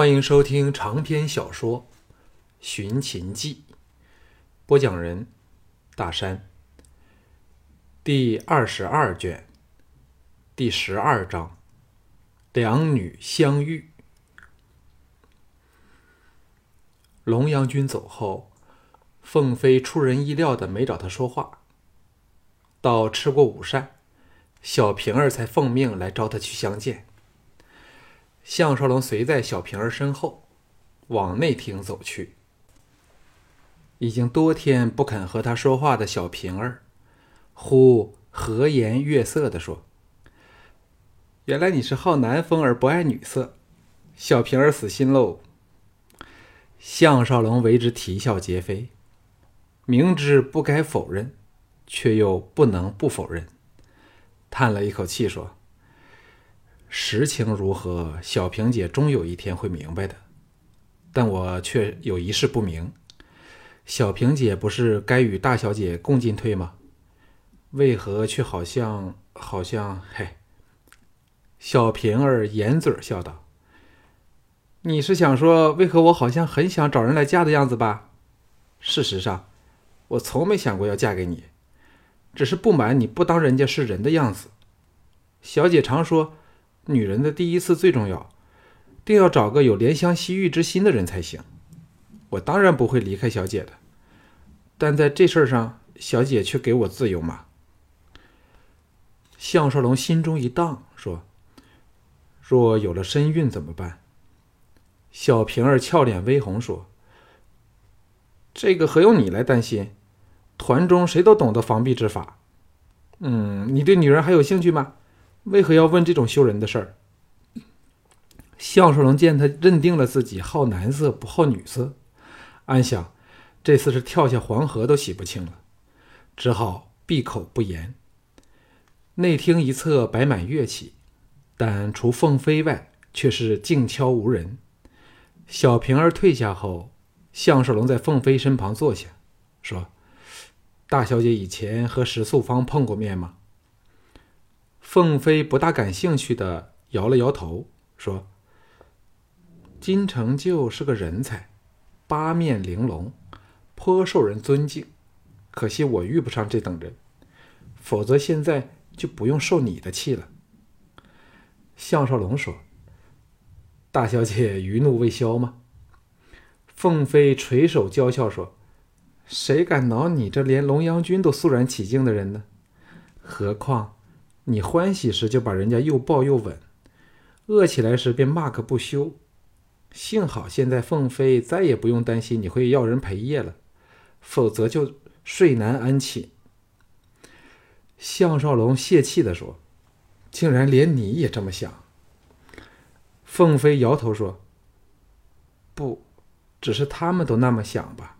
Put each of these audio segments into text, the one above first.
欢迎收听长篇小说《寻秦记》，播讲人：大山。第二十二卷，第十二章：两女相遇。龙阳君走后，凤飞出人意料的没找他说话。到吃过午膳，小平儿才奉命来招他去相见。项少龙随在小平儿身后，往内厅走去。已经多天不肯和他说话的小平儿，忽和颜悦色地说：“原来你是好男风而不爱女色，小平儿死心喽。”项少龙为之啼笑皆非，明知不该否认，却又不能不否认，叹了一口气说。实情如何？小平姐终有一天会明白的，但我却有一事不明：小平姐不是该与大小姐共进退吗？为何却好像……好像……嘿！小平儿掩嘴笑道：“你是想说，为何我好像很想找人来嫁的样子吧？事实上，我从没想过要嫁给你，只是不满你不当人家是人的样子。小姐常说。”女人的第一次最重要，定要找个有怜香惜玉之心的人才行。我当然不会离开小姐的，但在这事儿上，小姐却给我自由嘛。项少龙心中一荡，说：“若有了身孕怎么办？”小平儿俏脸微红，说：“这个何用你来担心？团中谁都懂得防避之法。嗯，你对女人还有兴趣吗？”为何要问这种羞人的事儿？项少龙见他认定了自己好男色不好女色，暗想这次是跳下黄河都洗不清了，只好闭口不言。内厅一侧摆满乐器，但除凤飞外，却是静悄无人。小平儿退下后，项少龙在凤飞身旁坐下，说：“大小姐以前和石素芳碰过面吗？”凤飞不大感兴趣的摇了摇头，说：“金成就是个人才，八面玲珑，颇受人尊敬。可惜我遇不上这等人，否则现在就不用受你的气了。”项少龙说：“大小姐余怒未消吗？”凤飞垂手娇笑说：“谁敢恼你这连龙阳君都肃然起敬的人呢？何况……”你欢喜时就把人家又抱又吻，饿起来时便骂个不休。幸好现在凤飞再也不用担心你会要人陪夜了，否则就睡难安寝。项少龙泄气地说：“竟然连你也这么想。”凤飞摇头说：“不，只是他们都那么想吧。”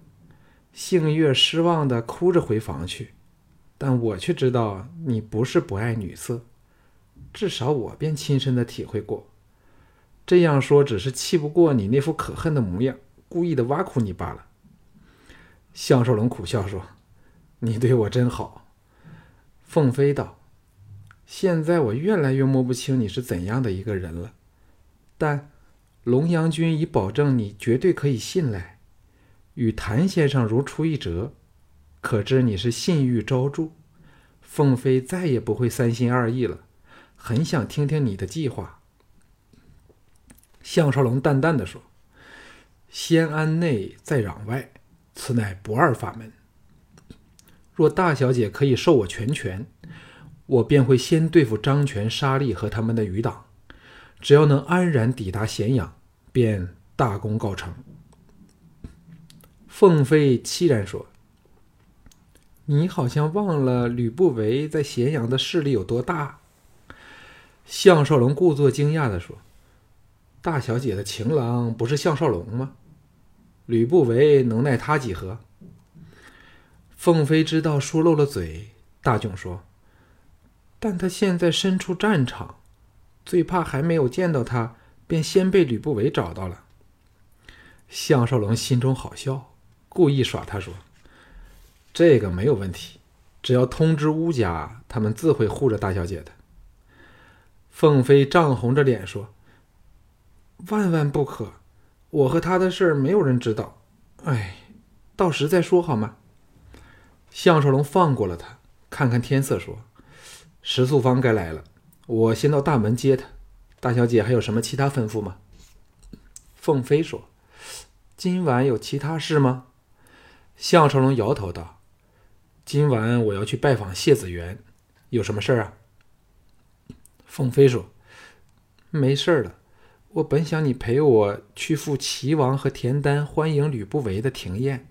杏月失望的哭着回房去。但我却知道你不是不爱女色，至少我便亲身的体会过。这样说只是气不过你那副可恨的模样，故意的挖苦你罢了。项少龙苦笑说：“你对我真好。”凤飞道：“现在我越来越摸不清你是怎样的一个人了，但龙阳君已保证你绝对可以信赖，与谭先生如出一辙。”可知你是信誉昭著，凤飞再也不会三心二意了，很想听听你的计划。项少龙淡淡的说：“先安内，再攘外，此乃不二法门。若大小姐可以授我全权，我便会先对付张权、沙利和他们的余党，只要能安然抵达咸阳，便大功告成。”凤飞凄然说。你好像忘了吕不韦在咸阳的势力有多大？项少龙故作惊讶的说：“大小姐的情郎不是项少龙吗？吕不韦能奈他几何？”凤飞知道说漏了嘴，大窘说：“但他现在身处战场，最怕还没有见到他，便先被吕不韦找到了。”项少龙心中好笑，故意耍他说。这个没有问题，只要通知乌家，他们自会护着大小姐的。凤飞涨红着脸说：“万万不可！我和他的事儿没有人知道。哎，到时再说好吗？”项少龙放过了他，看看天色，说：“石素芳该来了，我先到大门接她。大小姐还有什么其他吩咐吗？”凤飞说：“今晚有其他事吗？”项少龙摇头道：“今晚我要去拜访谢子元，有什么事儿啊？”凤飞说：“没事儿了，我本想你陪我去赴齐王和田丹欢迎吕不韦的庭宴，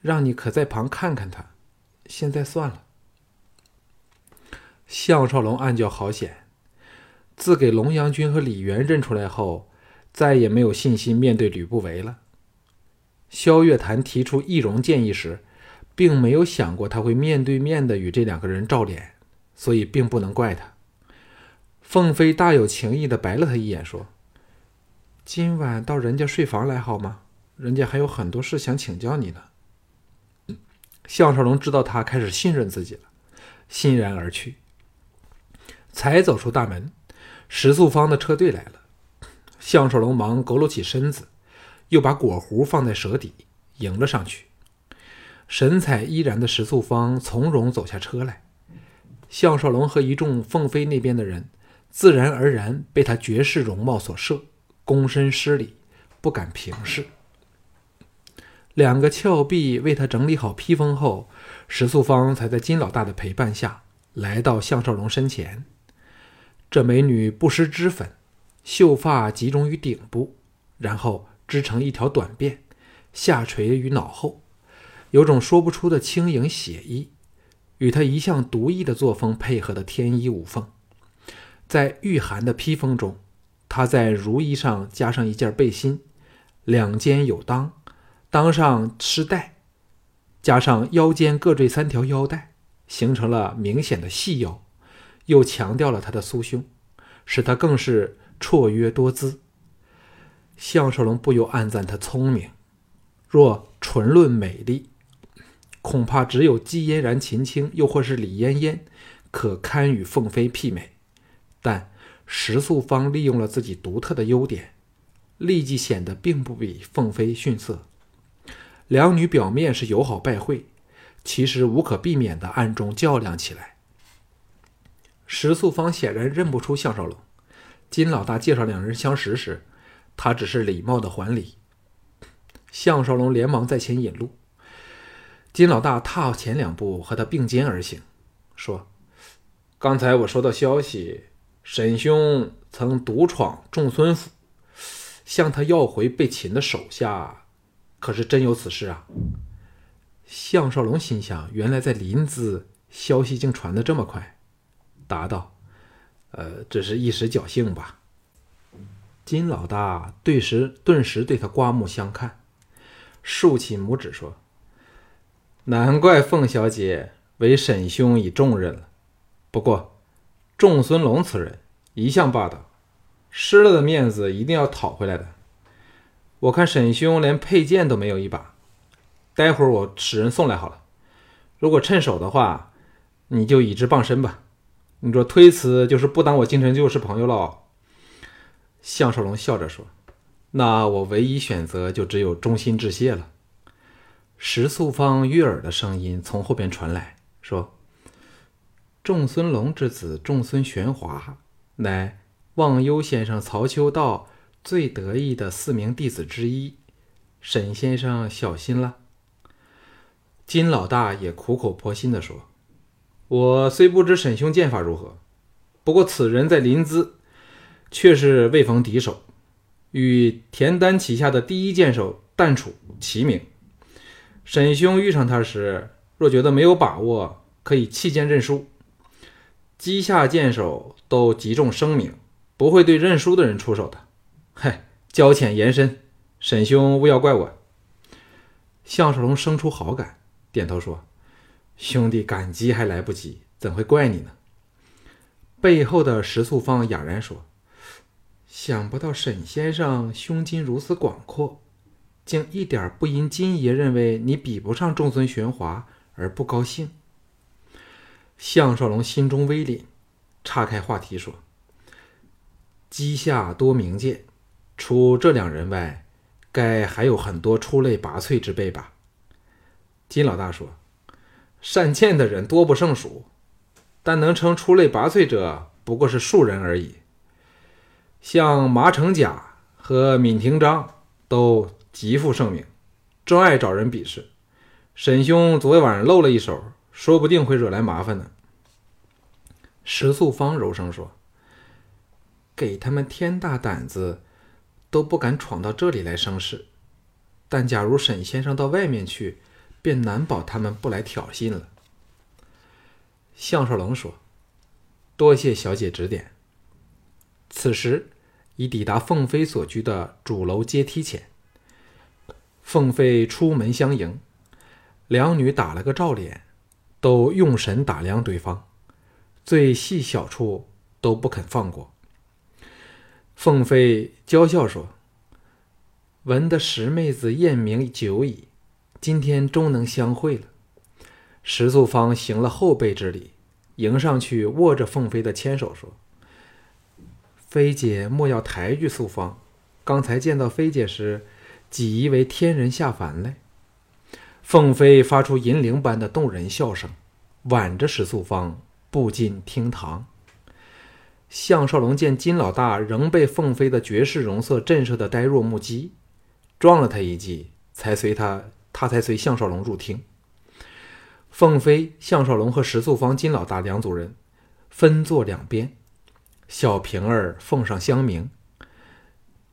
让你可在旁看看他。现在算了。”项少龙暗叫好险，自给龙阳君和李元认出来后。再也没有信心面对吕不韦了。萧月潭提出易容建议时，并没有想过他会面对面的与这两个人照脸，所以并不能怪他。凤飞大有情意的白了他一眼，说：“今晚到人家睡房来好吗？人家还有很多事想请教你呢。”项少龙知道他开始信任自己了，欣然而去。才走出大门，石素芳的车队来了。项少龙忙佝偻起身子，又把果壶放在舌底，迎了上去。神采依然的石素芳从容走下车来。项少龙和一众凤飞那边的人，自然而然被她绝世容貌所摄，躬身施礼，不敢平视。两个峭壁为他整理好披风后，石素芳才在金老大的陪伴下来到项少龙身前。这美女不施脂粉。秀发集中于顶部，然后织成一条短辫，下垂于脑后，有种说不出的轻盈写意，与他一向独异的作风配合的天衣无缝。在御寒的披风中，他在如衣上加上一件背心，两肩有裆，裆上施带，加上腰间各缀三条腰带，形成了明显的细腰，又强调了他的酥胸，使他更是。绰约多姿，项少龙不由暗赞他聪明。若纯论美丽，恐怕只有姬嫣然、秦青，又或是李嫣嫣，可堪与凤飞媲美。但石素芳利用了自己独特的优点，立即显得并不比凤飞逊色。两女表面是友好拜会，其实无可避免的暗中较量起来。石素芳显然认不出项少龙。金老大介绍两人相识时，他只是礼貌的还礼。项少龙连忙在前引路，金老大踏前两步和他并肩而行，说：“刚才我收到消息，沈兄曾独闯仲孙府，向他要回被擒的手下，可是真有此事啊？”项少龙心想：原来在临淄，消息竟传得这么快，答道。呃，只是一时侥幸吧。金老大顿时顿时对他刮目相看，竖起拇指说：“难怪凤小姐为沈兄以重任了。不过，仲孙龙此人一向霸道，失了的面子一定要讨回来的。我看沈兄连佩剑都没有一把，待会儿我使人送来好了。如果趁手的话，你就以之傍身吧。”你说推辞就是不当我金城就是朋友了。项少龙笑着说：“那我唯一选择就只有衷心致谢了。”石素芳悦耳的声音从后边传来，说：“仲孙龙之子仲孙玄华，乃忘忧先生曹秋道最得意的四名弟子之一，沈先生小心了。”金老大也苦口婆心的说。我虽不知沈兄剑法如何，不过此人在临淄却是未逢敌手，与田丹旗下的第一剑手淡楚齐名。沈兄遇上他时，若觉得没有把握，可以弃剑认输。机下剑手都极重声名，不会对认输的人出手的。嗨，交浅言深，沈兄勿要怪我。项少龙生出好感，点头说。兄弟，感激还来不及，怎会怪你呢？背后的石素芳哑然说：“想不到沈先生胸襟如此广阔，竟一点不因金爷认为你比不上仲孙玄华而不高兴。”项少龙心中微凛，岔开话题说：“机下多名剑，除这两人外，该还有很多出类拔萃之辈吧？金老大说：“善剑的人多不胜数，但能称出类拔萃者不过是数人而已。像麻成甲和闵廷章都极负盛名，专爱找人比试。沈兄昨晚上露了一手，说不定会惹来麻烦呢。”石素芳柔声说：“给他们天大胆子，都不敢闯到这里来生事。但假如沈先生到外面去，便难保他们不来挑衅了。”项少龙说：“多谢小姐指点。”此时已抵达凤飞所居的主楼阶梯前。凤飞出门相迎，两女打了个照脸，都用神打量对方。最细小处都不肯放过。凤飞娇笑说：“闻得石妹子艳名久矣，今天终能相会了。”石素芳行了后辈之礼，迎上去握着凤飞的牵手说：“飞姐莫要抬举素芳，刚才见到飞姐时，几疑为天人下凡来。”凤飞发出银铃般的动人笑声，挽着石素芳。步进厅堂，项少龙见金老大仍被凤飞的绝世容色震慑的呆若木鸡，撞了他一记，才随他，他才随项少龙入厅。凤飞、项少龙和石素芳、金老大两组人分坐两边，小平儿奉上香茗。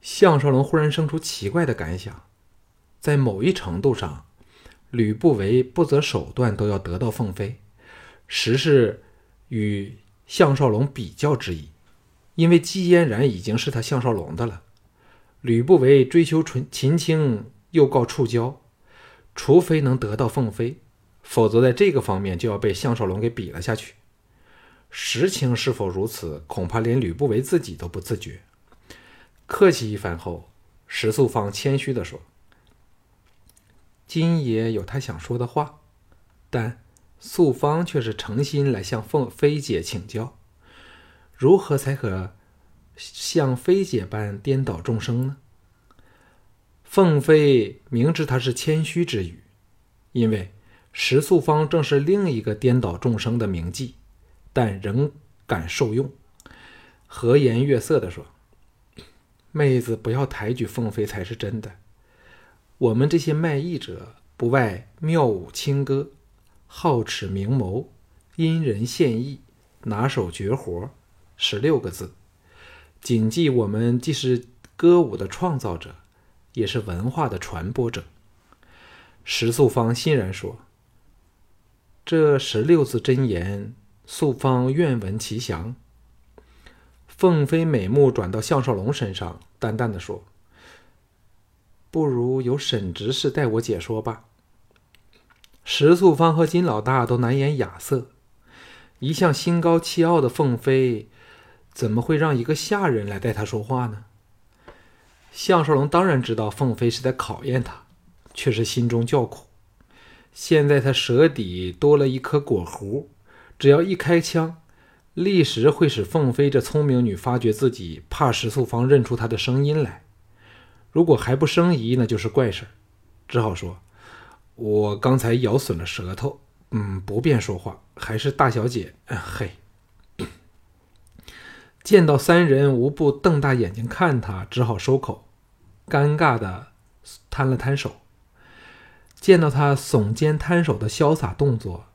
项少龙忽然生出奇怪的感想，在某一程度上，吕不韦不择手段都要得到凤飞，实是。与项少龙比较之意，因为姬嫣然已经是他项少龙的了。吕不韦追求纯秦青，又告触交，除非能得到凤飞，否则在这个方面就要被项少龙给比了下去。实情是否如此，恐怕连吕不韦自己都不自觉。客气一番后，石素芳谦虚地说：“金爷有他想说的话，但……”素芳却是诚心来向凤飞姐请教，如何才可像飞姐般颠倒众生呢？凤飞明知他是谦虚之语，因为石素芳正是另一个颠倒众生的名妓，但仍敢受用，和颜悦色地说：“妹子不要抬举凤飞才是真的。我们这些卖艺者，不外妙舞轻歌。”好齿明眸，因人献艺，拿手绝活，十六个字。谨记，我们既是歌舞的创造者，也是文化的传播者。石素芳欣然说：“这十六字真言，素芳愿闻其详。”凤飞美目转到项少龙身上，淡淡的说：“不如由沈执事代我解说吧。”石素芳和金老大都难掩亚色，一向心高气傲的凤飞，怎么会让一个下人来代他说话呢？项少龙当然知道凤飞是在考验他，却是心中叫苦。现在他舌底多了一颗果核，只要一开枪，立时会使凤飞这聪明女发觉自己怕石素芳认出她的声音来。如果还不生疑，那就是怪事只好说。我刚才咬损了舌头，嗯，不便说话，还是大小姐，嘿。见到三人无不瞪大眼睛看他，只好收口，尴尬的摊了摊手。见到他耸肩摊手的潇洒动作，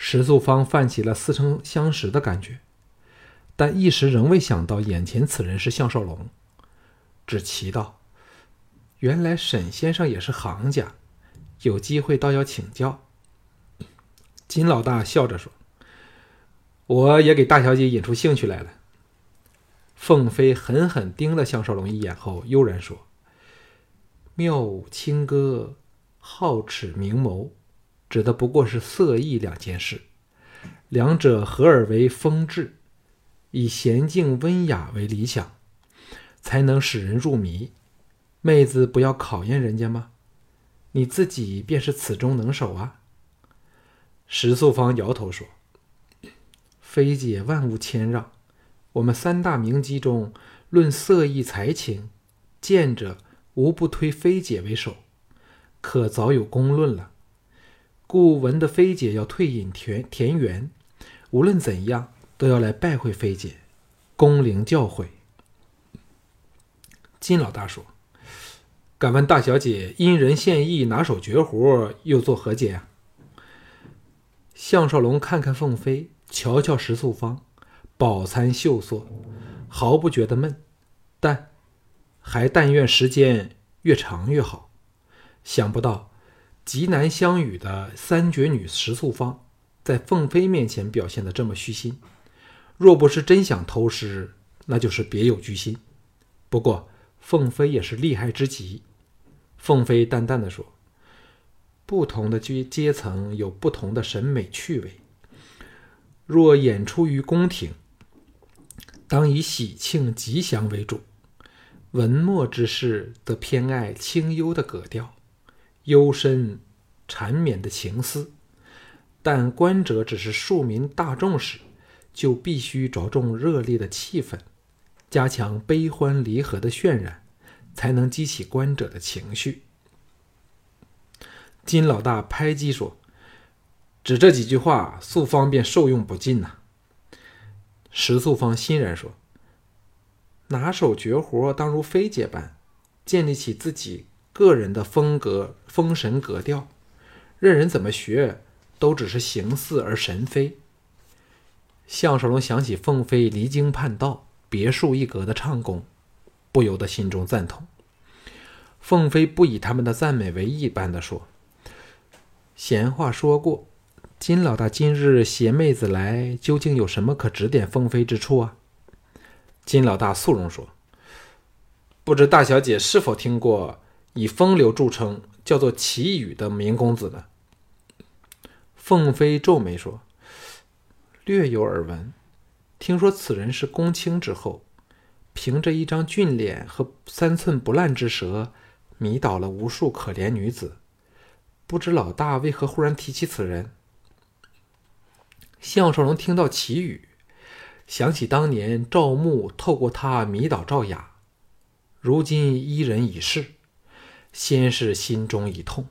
石素芳泛起了似曾相识的感觉，但一时仍未想到眼前此人是项少龙，只奇道：“原来沈先生也是行家。”有机会倒要请教。金老大笑着说：“我也给大小姐引出兴趣来了。”凤飞狠狠盯了项少龙一眼后，悠然说：“妙舞轻歌，皓齿明眸，指的不过是色艺两件事，两者合而为风致，以娴静温雅为理想，才能使人入迷。妹子不要考验人家吗？”你自己便是此中能手啊！石素芳摇头说：“飞姐万物谦让，我们三大名妓中，论色艺才情，见者无不推妃姐为首，可早有公论了。故闻得妃姐要退隐田田园，无论怎样都要来拜会妃姐，恭灵教诲。金老大说：“敢问大小姐，因人献艺，拿手绝活，又作何解呀？”项少龙看看凤飞，瞧瞧石素芳，饱餐秀色，毫不觉得闷，但还但愿时间越长越好。想不到极难相与的三绝女石素芳，在凤飞面前表现的这么虚心，若不是真想偷师，那就是别有居心。不过。凤飞也是厉害之极。凤飞淡淡的说：“不同的阶阶层有不同的审美趣味。若演出于宫廷，当以喜庆吉祥为主；文墨之士则偏爱清幽的格调，幽深缠绵的情思。但观者只是庶民大众时，就必须着重热烈的气氛。”加强悲欢离合的渲染，才能激起观者的情绪。金老大拍击说：“只这几句话，素芳便受用不尽呐。”石素芳欣然说：“拿手绝活，当如飞姐般，建立起自己个人的风格、风神格调，任人怎么学，都只是形似而神非。”项少龙想起凤飞离经叛道。别树一格的唱功，不由得心中赞同。凤飞不以他们的赞美为意般的说：“闲话说过，金老大今日携妹子来，究竟有什么可指点凤飞之处啊？”金老大肃容说：“不知大小姐是否听过以风流著称、叫做祁宇的名公子呢？”凤飞皱眉说：“略有耳闻。”听说此人是公卿之后，凭着一张俊脸和三寸不烂之舌，迷倒了无数可怜女子。不知老大为何忽然提起此人？项少龙听到祁宇，想起当年赵牧透过他迷倒赵雅，如今伊人已逝，先是心中一痛，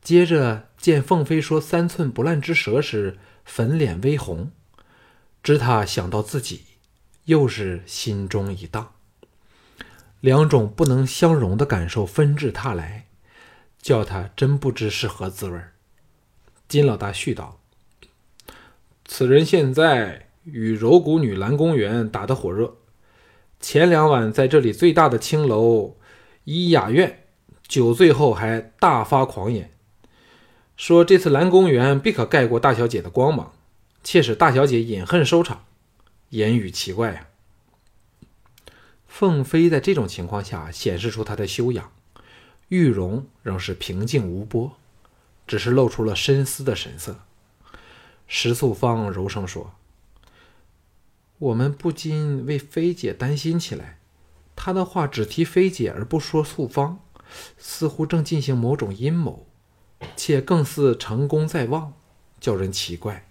接着见凤飞说三寸不烂之舌时，粉脸微红。知他想到自己，又是心中一荡，两种不能相容的感受纷至沓来，叫他真不知是何滋味金老大絮道：“此人现在与柔骨女蓝公园打得火热，前两晚在这里最大的青楼伊雅苑酒醉后还大发狂言，说这次蓝公园必可盖过大小姐的光芒。”切使大小姐饮恨收场，言语奇怪啊。凤飞在这种情况下显示出她的修养，玉容仍是平静无波，只是露出了深思的神色。石素芳柔声说：“我们不禁为飞姐担心起来，她的话只提飞姐而不说素芳，似乎正进行某种阴谋，且更似成功在望，叫人奇怪。”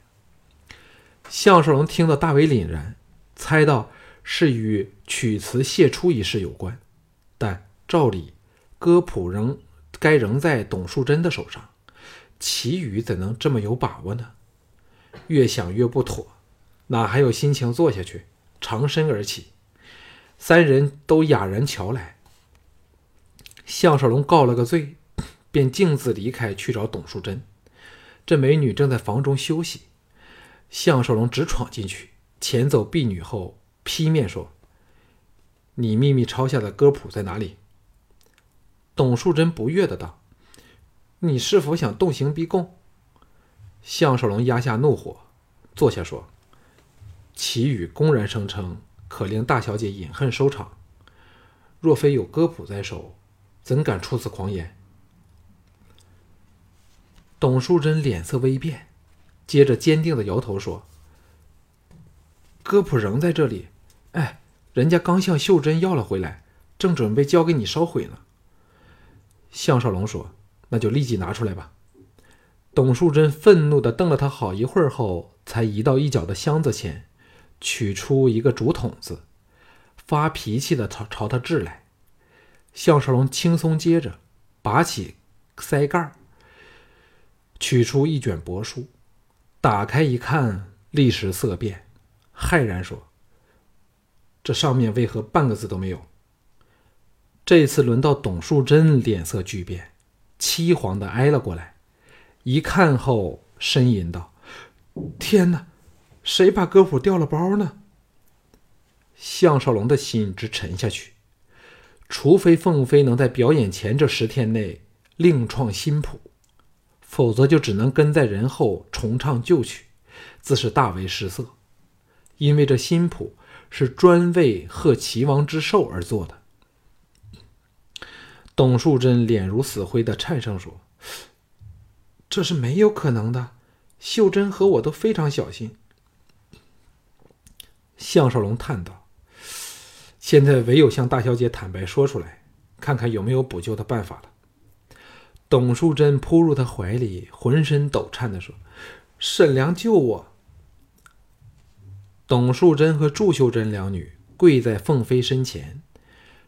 项少龙听得大为凛然，猜到是与曲词泄出一事有关，但照理歌谱仍该仍在董树贞的手上，祁宇怎能这么有把握呢？越想越不妥，哪还有心情坐下去？长身而起，三人都哑然瞧来。项少龙告了个罪，便径自离开去找董树贞。这美女正在房中休息。项少龙直闯进去，前走婢女后劈面说：“你秘密抄下的歌谱在哪里？”董树贞不悦的道：“你是否想动刑逼供？”项少龙压下怒火，坐下说：“祁宇公然声称可令大小姐饮恨收场，若非有歌谱在手，怎敢出此狂言？”董树贞脸色微变。接着坚定的摇头说：“歌谱仍在这里，哎，人家刚向秀珍要了回来，正准备交给你烧毁呢。”项少龙说：“那就立即拿出来吧。”董淑贞愤怒的瞪了他好一会儿后，才移到一角的箱子前，取出一个竹筒子，发脾气的朝朝他掷来。项少龙轻松接着，拔起塞盖取出一卷帛书，打开一看，立时色变，骇然说：“这上面为何半个字都没有？”这次轮到董树贞脸色巨变，凄惶的挨了过来，一看后呻吟道：“天哪，谁把歌谱掉了包呢？”项少龙的心直沉下去。除非凤飞能在表演前这十天内另创新谱，否则就只能跟在人后重唱旧曲，自是大为失色。因为这新谱是专为贺齐王之寿而做的。董树贞脸如死灰的颤声说：“这是没有可能的，秀珍和我都非常小心。”项少龙叹道。现在唯有向大小姐坦白说出来，看看有没有补救的办法了。董淑贞扑入他怀里，浑身抖颤的说：“沈良救我！”董淑贞和祝秀珍两女跪在凤飞身前，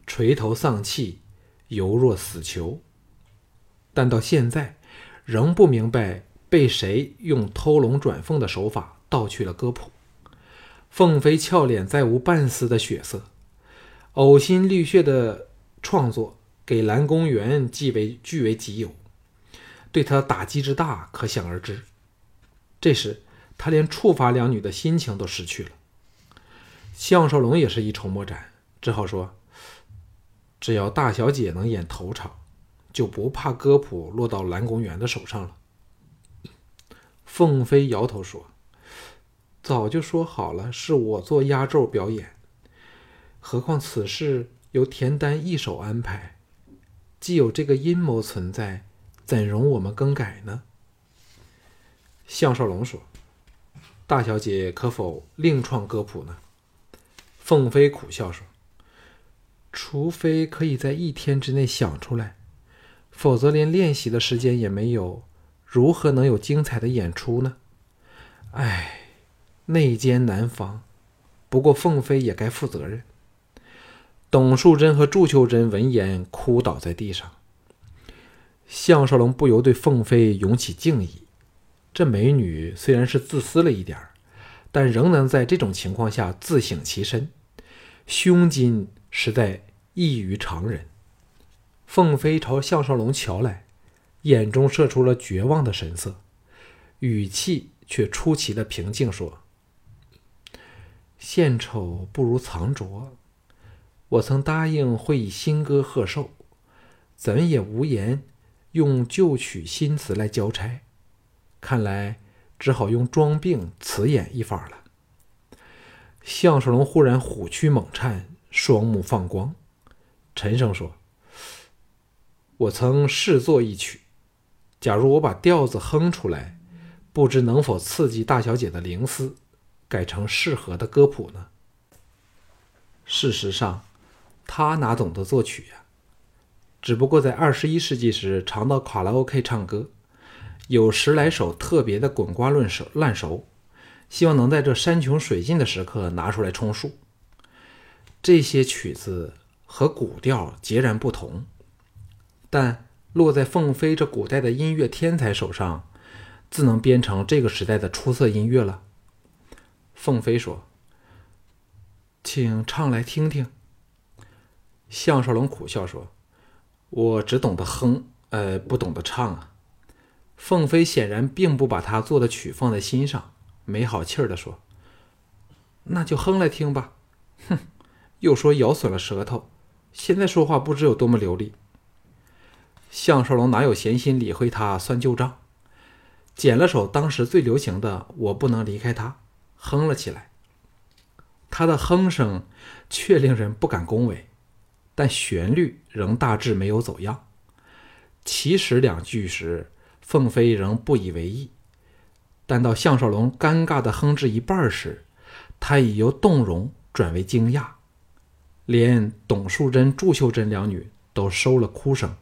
垂头丧气，犹若死囚。但到现在，仍不明白被谁用偷龙转凤的手法盗去了歌谱。凤飞俏脸再无半丝的血色。呕心沥血的创作，给蓝公园既为据为己有，对他打击之大可想而知。这时，他连触发两女的心情都失去了。项少龙也是一筹莫展，只好说：“只要大小姐能演头场，就不怕歌谱落到蓝公园的手上了。”凤飞摇头说：“早就说好了，是我做压轴表演。”何况此事由田丹一手安排，既有这个阴谋存在，怎容我们更改呢？项少龙说：“大小姐可否另创歌谱呢？”凤飞苦笑说：“除非可以在一天之内想出来，否则连练习的时间也没有，如何能有精彩的演出呢？”唉，内奸难防，不过凤飞也该负责任。董树贞和祝秀珍闻言哭倒在地上。项少龙不由对凤飞涌起敬意。这美女虽然是自私了一点儿但仍能在这种情况下自省其身，胸襟实在异于常人。凤飞朝项少龙瞧来，眼中射出了绝望的神色，语气却出奇的平静，说：“献丑不如藏拙。”我曾答应会以新歌贺寿，怎也无言用旧曲新词来交差，看来只好用装病辞演一法了。项少龙忽然虎躯猛颤，双目放光，沉声说：“我曾试作一曲，假如我把调子哼出来，不知能否刺激大小姐的灵思，改成适合的歌谱呢？”事实上。他哪懂得作曲呀？只不过在二十一世纪时常到卡拉 OK 唱歌，有十来首特别的滚瓜烂熟，烂熟，希望能在这山穷水尽的时刻拿出来充数。这些曲子和古调截然不同，但落在凤飞这古代的音乐天才手上，自能编成这个时代的出色音乐了。凤飞说：“请唱来听听。”项少龙苦笑说：“我只懂得哼，呃，不懂得唱啊。”凤飞显然并不把他做的曲放在心上，没好气儿的说：“那就哼来听吧。”哼，又说咬损了舌头，现在说话不知有多么流利。项少龙哪有闲心理会他算旧账，捡了首当时最流行的《我不能离开他》，哼了起来。他的哼声却令人不敢恭维。但旋律仍大致没有走样。起始两句时，凤飞仍不以为意，但到项少龙尴尬的哼至一半时，他已由动容转为惊讶，连董淑贞、祝秀珍两女都收了哭声，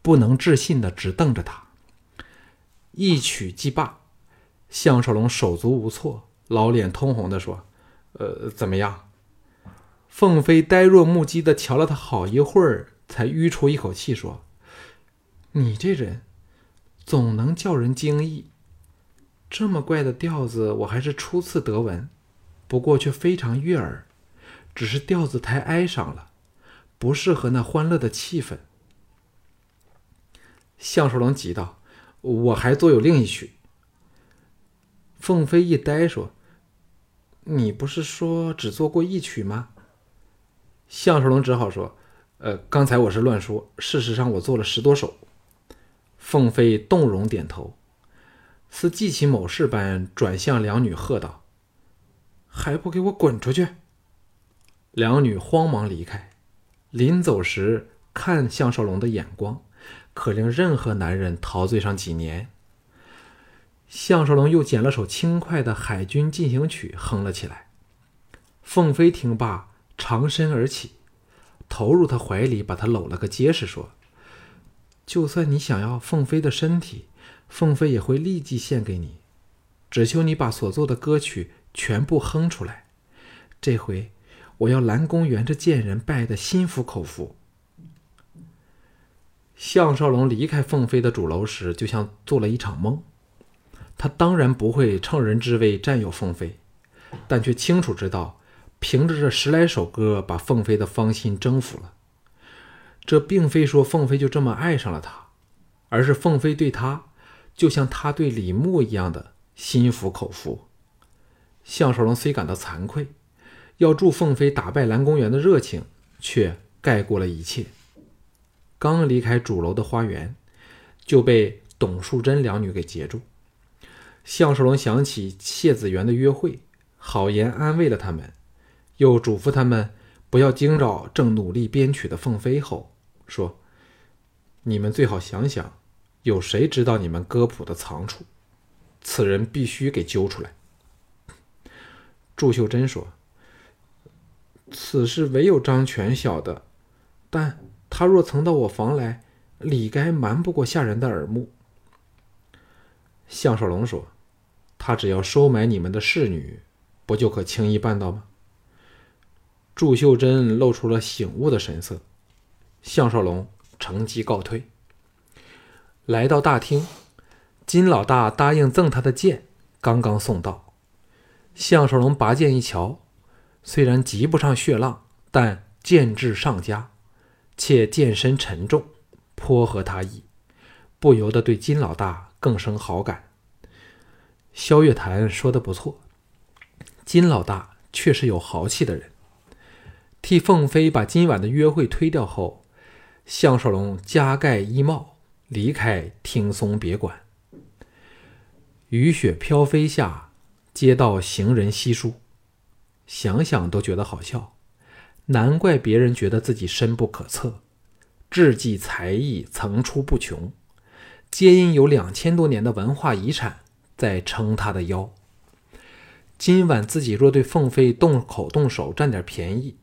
不能置信的直瞪着他。一曲即罢，项少龙手足无措，老脸通红的说：“呃，怎么样？”凤飞呆若木鸡的瞧了他好一会儿，才吁出一口气说：“你这人总能叫人惊异。这么怪的调子，我还是初次得闻，不过却非常悦耳。只是调子太哀伤了，不适合那欢乐的气氛。”项少龙急道：“我还作有另一曲。”凤飞一呆说：“你不是说只做过一曲吗？”项少龙只好说：“呃，刚才我是乱说，事实上我做了十多首。”凤飞动容点头，似记起某事般，转向两女喝道：“还不给我滚出去！”两女慌忙离开，临走时看项少龙的眼光。可令任何男人陶醉上几年。项少龙又捡了首轻快的《海军进行曲》，哼了起来。凤飞听罢，长身而起，投入他怀里，把他搂了个结实，说：“就算你想要凤飞的身体，凤飞也会立即献给你。只求你把所做的歌曲全部哼出来。这回，我要蓝公园这贱人拜得心服口服。”项少龙离开凤飞的主楼时，就像做了一场梦。他当然不会乘人之危占有凤飞，但却清楚知道，凭着这十来首歌把凤飞的芳心征服了。这并非说凤飞就这么爱上了他，而是凤飞对他，就像他对李牧一样的心服口服。项少龙虽感到惭愧，要助凤飞打败蓝公园的热情，却盖过了一切。刚离开主楼的花园，就被董树贞两女给截住。项少龙想起谢子元的约会，好言安慰了他们，又嘱咐他们不要惊扰正努力编曲的凤飞后，说：“你们最好想想，有谁知道你们歌谱的藏处？此人必须给揪出来。”祝秀珍说：“此事唯有张全晓得，但……”他若曾到我房来，理该瞒不过下人的耳目。项少龙说：“他只要收买你们的侍女，不就可轻易办到吗？”祝秀珍露出了醒悟的神色。项少龙乘机告退。来到大厅，金老大答应赠他的剑，刚刚送到。项少龙拔剑一瞧，虽然及不上血浪，但剑质上佳。且剑身沉重，颇合他意，不由得对金老大更生好感。萧月潭说的不错，金老大确实有豪气的人。替凤飞把今晚的约会推掉后，项少龙加盖衣帽，离开听松别馆。雨雪飘飞下，街道行人稀疏，想想都觉得好笑。难怪别人觉得自己深不可测，智计才艺层出不穷，皆因有两千多年的文化遗产在撑他的腰。今晚自己若对凤飞动口动手占点便宜，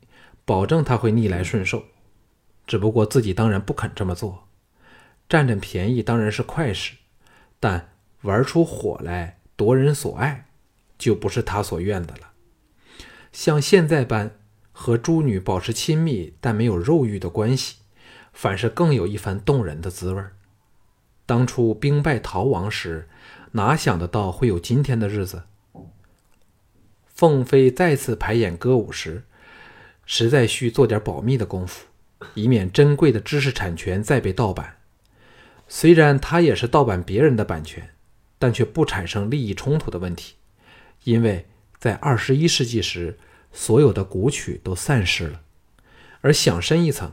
保证他会逆来顺受。只不过自己当然不肯这么做。占占便宜当然是快事，但玩出火来夺人所爱，就不是他所愿的了。像现在般。和诸女保持亲密但没有肉欲的关系，反是更有一番动人的滋味当初兵败逃亡时，哪想得到会有今天的日子？凤飞再次排演歌舞时，实在需做点保密的功夫，以免珍贵的知识产权再被盗版。虽然他也是盗版别人的版权，但却不产生利益冲突的问题，因为在二十一世纪时。所有的古曲都散失了，而想深一层，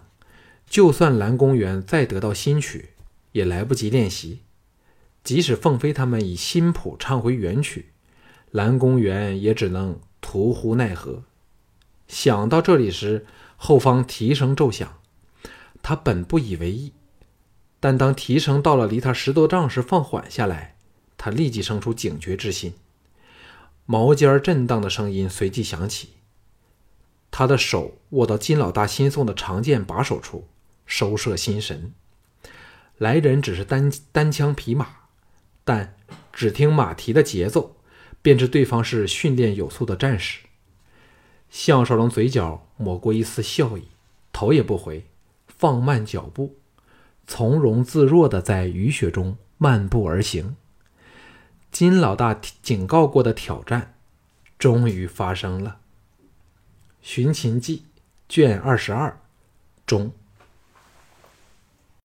就算蓝公园再得到新曲，也来不及练习。即使凤飞他们以新谱唱回原曲，蓝公园也只能徒呼奈何。想到这里时，后方蹄声骤响，他本不以为意，但当蹄声到了离他十多丈时放缓下来，他立即生出警觉之心。毛尖震荡的声音随即响起。他的手握到金老大新送的长剑把手处，收摄心神。来人只是单单枪匹马，但只听马蹄的节奏，便知对方是训练有素的战士。向少龙嘴角抹过一丝笑意，头也不回，放慢脚步，从容自若的在雨雪中漫步而行。金老大警告过的挑战，终于发生了。《寻秦记》卷二十二，中。